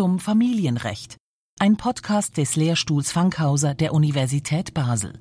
zum Familienrecht. Ein Podcast des Lehrstuhls Fankhauser der Universität Basel.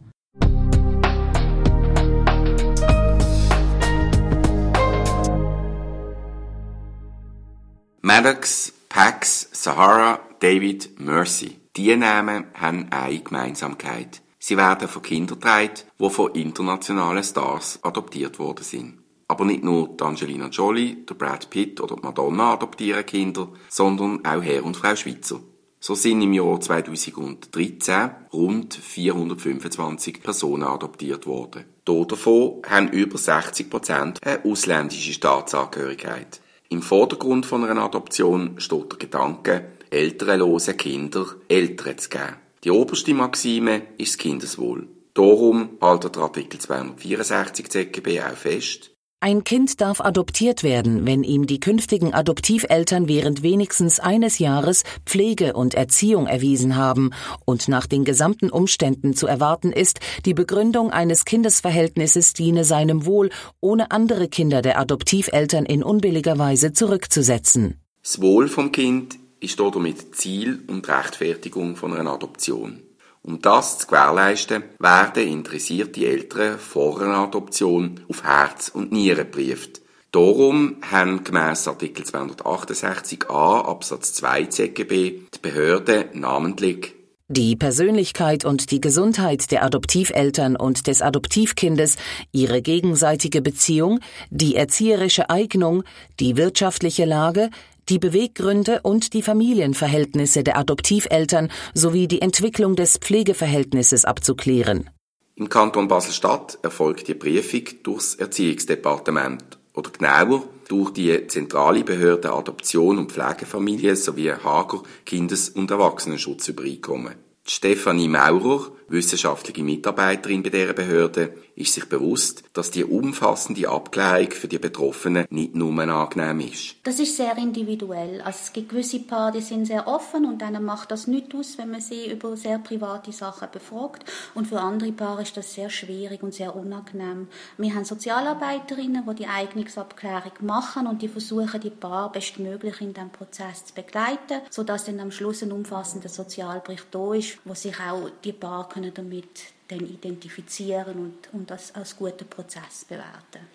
Maddox, Pax, Sahara, David, Mercy. Die Namen haben eine Gemeinsamkeit. Sie werden von Kindern getragen, die von internationalen Stars adoptiert worden sind. Aber nicht nur die Angelina Jolie, der Brad Pitt oder die Madonna adoptieren Kinder, sondern auch Herr und Frau Schweizer. So sind im Jahr 2013 rund 425 Personen adoptiert worden. Davon haben über 60 Prozent eine ausländische Staatsangehörigkeit. Im Vordergrund von einer Adoption steht der Gedanke, elternlose Kinder Eltern zu geben. Die oberste Maxime ist das Kindeswohl. Darum haltet Artikel 264 ZGB auch fest, ein Kind darf adoptiert werden, wenn ihm die künftigen Adoptiveltern während wenigstens eines Jahres Pflege und Erziehung erwiesen haben und nach den gesamten Umständen zu erwarten ist, die Begründung eines Kindesverhältnisses diene seinem Wohl, ohne andere Kinder der Adoptiveltern in unbilliger Weise zurückzusetzen. Das Wohl vom Kind ist damit Ziel und Rechtfertigung von einer Adoption. Um das zu gewährleisten, werden interessierte Eltern vor einer Adoption auf Herz und Nieren gebrieft. Darum haben gemäss Artikel 268a Absatz 2 ZGB die Behörden namentlich die Persönlichkeit und die Gesundheit der Adoptiveltern und des Adoptivkindes, ihre gegenseitige Beziehung, die erzieherische Eignung, die wirtschaftliche Lage, die Beweggründe und die Familienverhältnisse der Adoptiveltern sowie die Entwicklung des Pflegeverhältnisses abzuklären. Im Kanton Basel-Stadt erfolgt die Prüfung durchs Erziehungsdepartement oder genauer durch die zentrale Behörde Adoption und Pflegefamilie sowie Hager Kindes- und Erwachsenenschutzübereinkommen. Stefanie Maurer, wissenschaftliche Mitarbeiterin bei dieser Behörde, ist sich bewusst, dass die umfassende Abklärung für die Betroffenen nicht nur angenehm ist. Das ist sehr individuell. Also es gibt gewisse Paare, die sind sehr offen und denen macht das nichts aus, wenn man sie über sehr private Sachen befragt. Und für andere Paare ist das sehr schwierig und sehr unangenehm. Wir haben Sozialarbeiterinnen, die die Eignungsabklärung machen und die versuchen, die Paare bestmöglich in diesem Prozess zu begleiten, sodass dann am Schluss ein umfassender Sozialbericht da ist, wo sich auch die Paare können damit dann identifizieren und, und das als guten Prozess bewerten.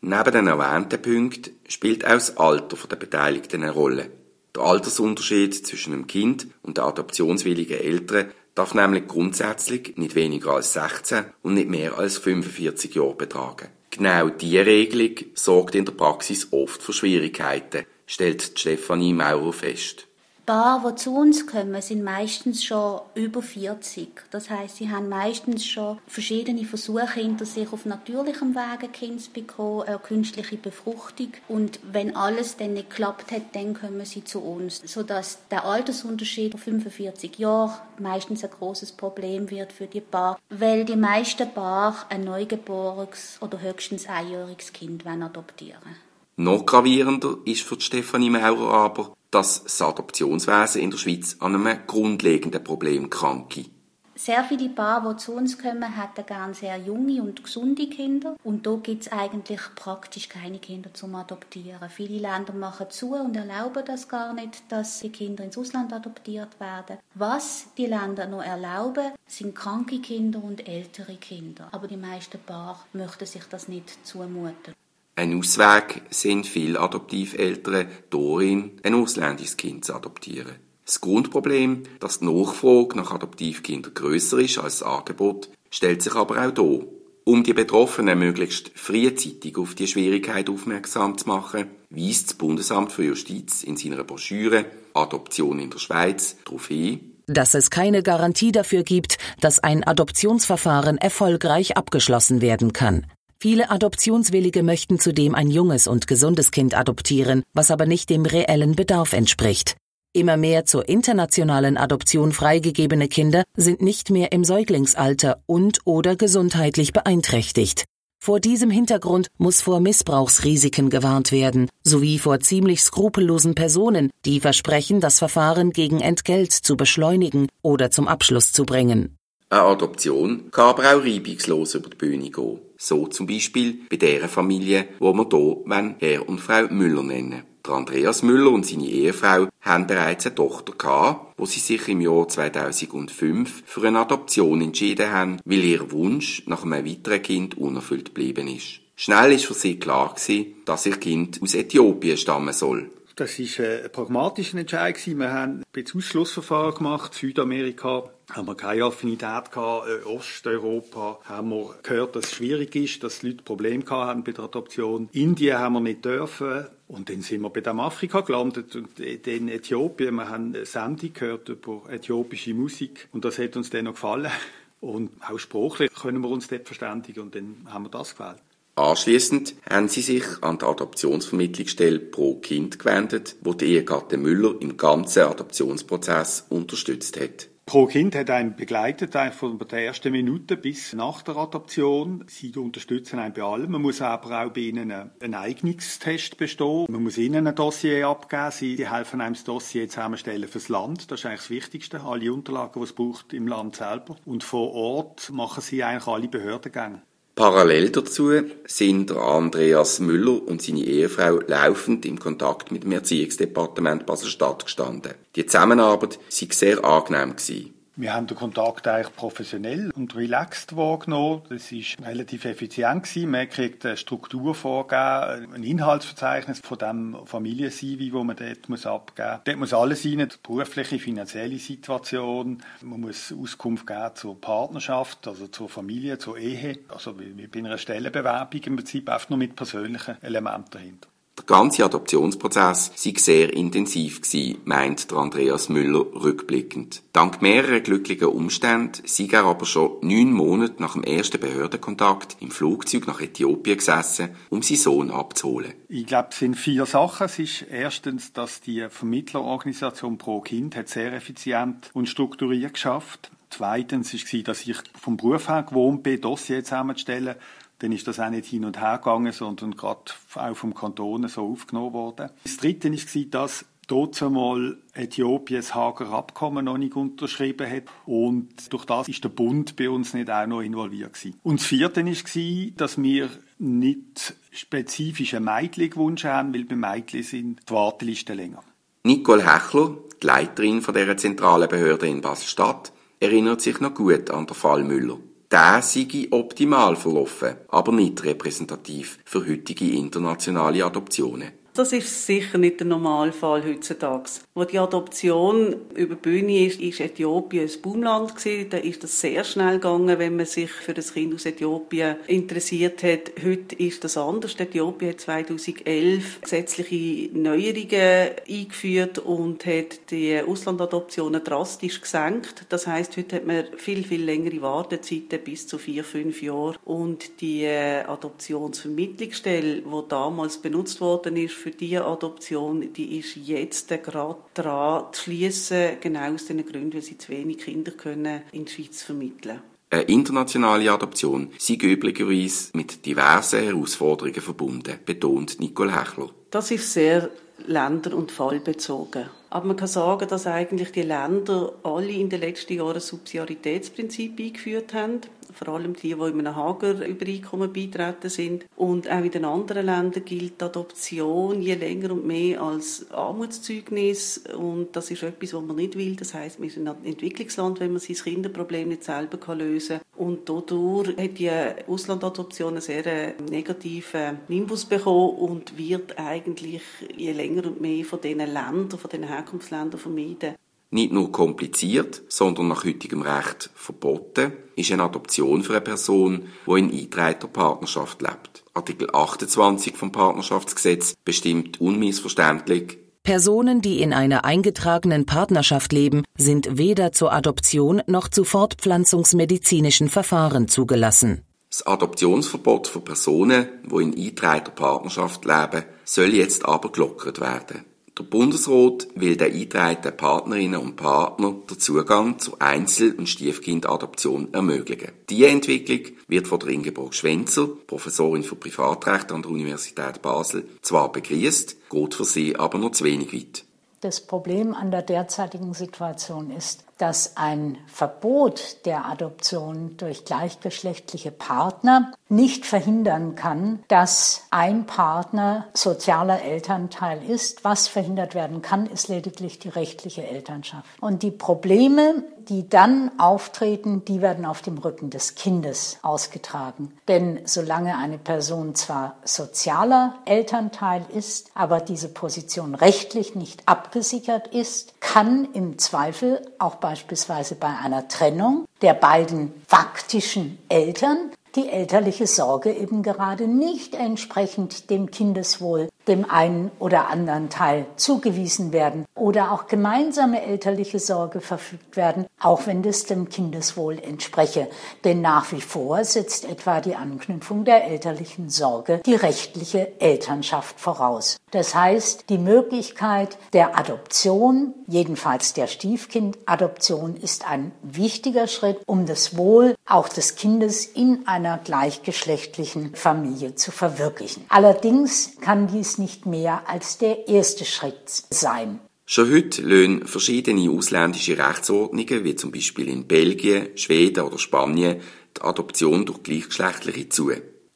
Neben den erwähnten Punkten spielt auch das Alter der Beteiligten eine Rolle. Der Altersunterschied zwischen dem Kind und den adoptionswilligen Eltern darf nämlich grundsätzlich nicht weniger als 16 und nicht mehr als 45 Jahre betragen. Genau diese Regelung sorgt in der Praxis oft für Schwierigkeiten, stellt Stefanie Maurer fest. Paare, die zu uns kommen, sind meistens schon über 40. Das heißt, sie haben meistens schon verschiedene Versuche hinter sich, auf natürlichem Wege Kind zu bekommen, eine künstliche Befruchtung. Und wenn alles dann nicht geklappt hat, dann kommen sie zu uns. Sodass der Altersunterschied von 45 Jahren meistens ein großes Problem wird für die Paare, weil die meisten Paare ein neugeborenes oder höchstens einjähriges Kind adoptieren wollen. Noch gravierender ist für Stefanie Maurer aber, dass das Adoptionswesen in der Schweiz an einem grundlegenden Problem kranke. Sehr viele Paare, die zu uns kommen, hätten gerne sehr junge und gesunde Kinder. Und da gibt es eigentlich praktisch keine Kinder zum Adoptieren. Viele Länder machen zu und erlauben das gar nicht, dass die Kinder ins Ausland adoptiert werden. Was die Länder noch erlauben, sind kranke Kinder und ältere Kinder. Aber die meisten Paare möchten sich das nicht zumuten. Ein Ausweg sind viele Adoptiveltern darin, ein ausländisches Kind zu adoptieren. Das Grundproblem, dass die Nachfrage nach Adoptivkindern grösser ist als das Angebot, stellt sich aber auch hier. Um die Betroffenen möglichst frühzeitig auf die Schwierigkeit aufmerksam zu machen, weist das Bundesamt für Justiz in seiner Broschüre Adoption in der Schweiz darauf hin, dass es keine Garantie dafür gibt, dass ein Adoptionsverfahren erfolgreich abgeschlossen werden kann. Viele Adoptionswillige möchten zudem ein junges und gesundes Kind adoptieren, was aber nicht dem reellen Bedarf entspricht. Immer mehr zur internationalen Adoption freigegebene Kinder sind nicht mehr im Säuglingsalter und oder gesundheitlich beeinträchtigt. Vor diesem Hintergrund muss vor Missbrauchsrisiken gewarnt werden, sowie vor ziemlich skrupellosen Personen, die versprechen, das Verfahren gegen Entgelt zu beschleunigen oder zum Abschluss zu bringen. Eine Adoption kann aber auch reibungslos über die Bühne gehen. So zum Beispiel bei der Familie, wo wir hier Herr und Frau Müller nennen. Der Andreas Müller und seine Ehefrau haben bereits eine Tochter gehabt, wo sie sich im Jahr 2005 für eine Adoption entschieden haben, weil ihr Wunsch nach einem weiteren Kind unerfüllt geblieben ist. Schnell ist für sie klar gewesen, dass ihr Kind aus Äthiopien stammen soll. Das war ein pragmatischer Entscheid. Wir haben ein Ausschlussverfahren gemacht. Südamerika haben wir keine Affinität gehabt. Äh, Osteuropa haben wir gehört, dass es schwierig ist, dass die Leute Probleme haben bei der Adoption. Indien haben wir nicht dürfen. Und dann sind wir bei dem Afrika gelandet und in Äthiopien. Wir haben eine Sendung gehört über äthiopische Musik und das hat uns dann noch gefallen. Und auch sprachlich können wir uns dort verständigen und dann haben wir das gewählt. Anschließend haben sie sich an die Adoptionsvermittlungsstelle Pro Kind gewendet, wo die Ehegatte Müller im ganzen Adoptionsprozess unterstützt hat. Pro Kind hat einen begleitet, von der ersten Minute bis nach der Adoption. Sie unterstützen einen bei allem. Man muss aber auch bei ihnen einen Eignungstest bestehen. Man muss ihnen ein Dossier abgeben. Sie helfen einem das Dossier zusammenstellen fürs Land. Das ist eigentlich das Wichtigste. Alle Unterlagen, die es braucht im Land selber. Und vor Ort machen sie eigentlich alle Behördengänge. Parallel dazu sind Andreas Müller und seine Ehefrau laufend im Kontakt mit dem Erziehungsdepartement Basel-Stadt gestanden. Die Zusammenarbeit sei sehr angenehm. Wir haben den Kontakt eigentlich professionell und relaxed wahrgenommen. Das ist relativ effizient gewesen. Man kriegt eine Struktur vorgegeben, ein Inhaltsverzeichnis von dem Familien-CV, wo man dort muss abgeben muss. Dort muss alles rein, die berufliche, finanzielle Situation. Man muss Auskunft geben zur Partnerschaft, also zur Familie, zur Ehe. Also wie bei einer Stellenbewerbung im Prinzip einfach nur mit persönlichen Elementen dahinter. Ganze Adoptionsprozess sei sehr intensiv gewesen, meint Andreas Müller rückblickend. Dank mehrerer glücklicher Umstände sei er aber schon neun Monate nach dem ersten Behördenkontakt im Flugzeug nach Äthiopien gesessen, um seinen Sohn abzuholen. Ich glaube, es sind vier Sachen. Es ist erstens, dass die Vermittlerorganisation Pro Kind hat sehr effizient und strukturiert geschafft. Zweitens war, dass ich vom Beruf her gewohnt bin, Dossier zusammenzustellen dann ist das auch nicht hin und her gegangen, sondern gerade auch vom Kanton so aufgenommen worden. Das Dritte war, dass dort einmal Äthiopien das Hager Abkommen noch nicht unterschrieben hat und durch das ist der Bund bei uns nicht auch noch involviert gewesen. Und das Vierte war, dass wir nicht spezifische gewünscht haben, weil bei Mädchen sind die Wartelisten länger. Nicole Hechler, die Leiterin der zentralen Behörde in Basel-Stadt, erinnert sich noch gut an den Fall Müller der sei optimal verlaufen, aber nicht repräsentativ für heutige internationale Adoptionen. Das ist sicher nicht der Normalfall heutzutage. Wo die Adoption über die Bühne ist, ist Äthiopien ein gewesen. Da ist das sehr schnell gegangen, wenn man sich für das Kind aus Äthiopien interessiert hat. Heute ist das anders. Äthiopien hat 2011 gesetzliche Neuerungen eingeführt und hat die Auslandadoptionen drastisch gesenkt. Das heißt, heute hat man viel, viel längere Wartezeiten, bis zu vier, fünf Jahre. Und die äh, Adoptionsvermittlungsstelle, die damals benutzt worden ist für diese Adoption, die ist jetzt gerade dran zu schließen, genau aus den Gründen, weil sie zu wenig Kinder können in die Schweiz vermitteln eine internationale Adoption sei üblicherweise mit diversen Herausforderungen verbunden, betont Nicole Hechler. Das ist sehr länder- und fallbezogen. Aber man kann sagen, dass eigentlich die Länder alle in den letzten Jahren Subsidiaritätsprinzip eingeführt haben vor allem die, die in einem Hager-Übereinkommen beitreten sind. Und auch in den anderen Ländern gilt die Adoption je länger und mehr als Armutszeugnis und das ist etwas, was man nicht will. Das heißt, man ist ein Entwicklungsland, wenn man sein Kinderproblem nicht selber lösen kann. Und dadurch hat die Auslandadoption einen sehr äh, negativen Nimbus bekommen und wird eigentlich je länger und mehr von diesen Ländern, von diesen Herkunftsländern vermieden. Nicht nur kompliziert, sondern nach heutigem Recht verboten ist eine Adoption für eine Person, die in eingetragener Partnerschaft lebt. Artikel 28 vom Partnerschaftsgesetz bestimmt unmissverständlich, Personen, die in einer eingetragenen Partnerschaft leben, sind weder zur Adoption noch zu fortpflanzungsmedizinischen Verfahren zugelassen. Das Adoptionsverbot für Personen, die in eingetragener Partnerschaft leben, soll jetzt aber gelockert werden. Der Bundesrat will den eingetragenen Partnerinnen und Partnern den Zugang zur Einzel- und Stiefkindadoption ermöglichen. Diese Entwicklung wird von der Ingeborg Schwenzer, Professorin für Privatrecht an der Universität Basel, zwar begrüßt, geht für sie aber noch zu wenig weit. Das Problem an der derzeitigen Situation ist, dass ein Verbot der Adoption durch gleichgeschlechtliche Partner nicht verhindern kann, dass ein Partner sozialer Elternteil ist. Was verhindert werden kann, ist lediglich die rechtliche Elternschaft. Und die Probleme, die dann auftreten, die werden auf dem Rücken des Kindes ausgetragen. Denn solange eine Person zwar sozialer Elternteil ist, aber diese Position rechtlich nicht abgesichert ist, kann im Zweifel auch beispielsweise bei einer Trennung der beiden faktischen Eltern die elterliche Sorge eben gerade nicht entsprechend dem Kindeswohl dem einen oder anderen Teil zugewiesen werden oder auch gemeinsame elterliche Sorge verfügt werden, auch wenn das dem Kindeswohl entspreche. Denn nach wie vor setzt etwa die Anknüpfung der elterlichen Sorge die rechtliche Elternschaft voraus. Das heißt, die Möglichkeit der Adoption, jedenfalls der Stiefkindadoption, ist ein wichtiger Schritt, um das Wohl auch des Kindes in einer gleichgeschlechtlichen Familie zu verwirklichen. Allerdings kann dies nicht mehr als der erste Schritt sein. Schon heute lösen verschiedene ausländische Rechtsordnungen, wie zum Beispiel in Belgien, Schweden oder Spanien, die Adoption durch Gleichgeschlechtliche zu.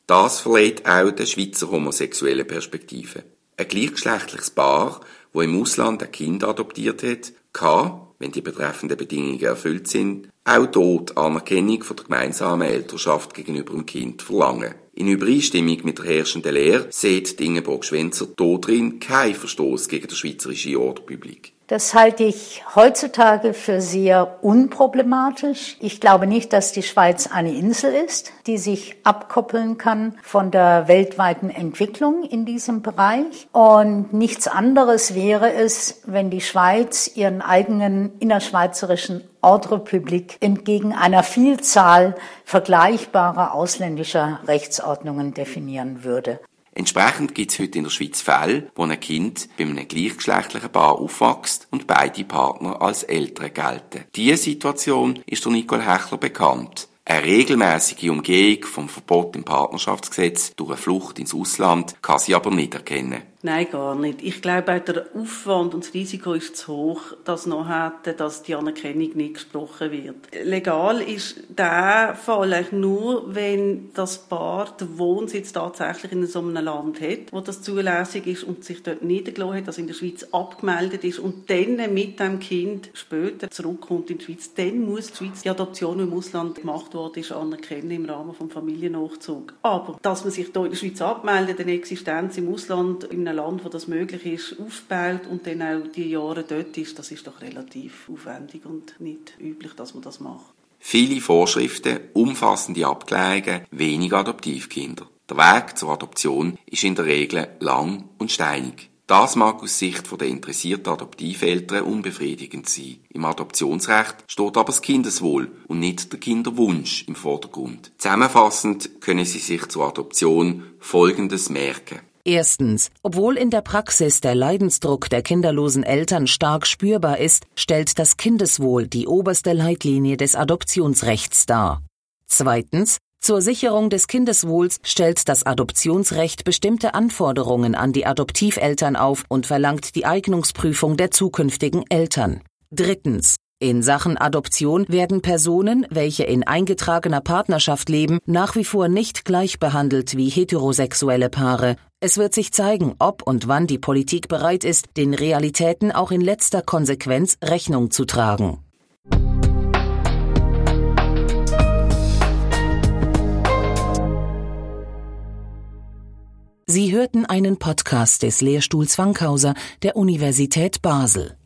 Das verleiht auch der Schweizer homosexuellen Perspektive. Ein gleichgeschlechtliches Paar, wo im Ausland ein Kind adoptiert hat, kann, wenn die betreffenden Bedingungen erfüllt sind, auch dort Anerkennung von der gemeinsamen Elternschaft gegenüber dem Kind verlangen. In Übereinstimmung mit der herrschenden Lehre sieht Ingeborg Schwenzer drin keinen Verstoß gegen die schweizerische Ordpublik. Das halte ich heutzutage für sehr unproblematisch. Ich glaube nicht, dass die Schweiz eine Insel ist, die sich abkoppeln kann von der weltweiten Entwicklung in diesem Bereich. Und nichts anderes wäre es, wenn die Schweiz ihren eigenen innerschweizerischen Ordrepublik entgegen einer Vielzahl vergleichbarer ausländischer Rechtsordnungen definieren würde. Entsprechend gibt es heute in der Schweiz Fälle, wo ein Kind bei einem gleichgeschlechtlichen Paar aufwächst und beide Partner als Eltern gelten. Diese Situation ist der Nicole Hechler bekannt. Eine regelmäßige Umgehung vom Verbot im Partnerschaftsgesetz durch eine Flucht ins Ausland kann sie aber nicht erkennen. Nein, gar nicht. Ich glaube, der Aufwand und das Risiko ist zu hoch, dass noch hätte, dass die Anerkennung nicht gesprochen wird. Legal ist der Fall eigentlich nur, wenn das Paar den Wohnsitz tatsächlich in so einem Land hat, wo das zulässig ist und sich dort niedergelassen hat, also in der Schweiz abgemeldet ist und dann mit dem Kind später zurückkommt in die Schweiz, dann muss die Schweiz die Adoption im Ausland gemacht worden ist, anerkennen im Rahmen vom Familiennachzug. Aber, dass man sich hier in der Schweiz abmeldet, eine Existenz im Ausland, in einem Land, wo das möglich ist, aufbaut und dann auch die Jahre dort ist, das ist doch relativ aufwendig und nicht üblich, dass man das macht. Viele Vorschriften, umfassende Abklärungen, wenig Adoptivkinder. Der Weg zur Adoption ist in der Regel lang und steinig. Das mag aus Sicht der interessierten Adoptiveltern unbefriedigend sein. Im Adoptionsrecht steht aber das Kindeswohl und nicht der Kinderwunsch im Vordergrund. Zusammenfassend können Sie sich zur Adoption Folgendes merken. Erstens. Obwohl in der Praxis der Leidensdruck der kinderlosen Eltern stark spürbar ist, stellt das Kindeswohl die oberste Leitlinie des Adoptionsrechts dar. Zweitens. Zur Sicherung des Kindeswohls stellt das Adoptionsrecht bestimmte Anforderungen an die Adoptiveltern auf und verlangt die Eignungsprüfung der zukünftigen Eltern. Drittens. In Sachen Adoption werden Personen, welche in eingetragener Partnerschaft leben, nach wie vor nicht gleich behandelt wie heterosexuelle Paare. Es wird sich zeigen, ob und wann die Politik bereit ist, den Realitäten auch in letzter Konsequenz Rechnung zu tragen. Sie hörten einen Podcast des Lehrstuhls Wankhauser der Universität Basel.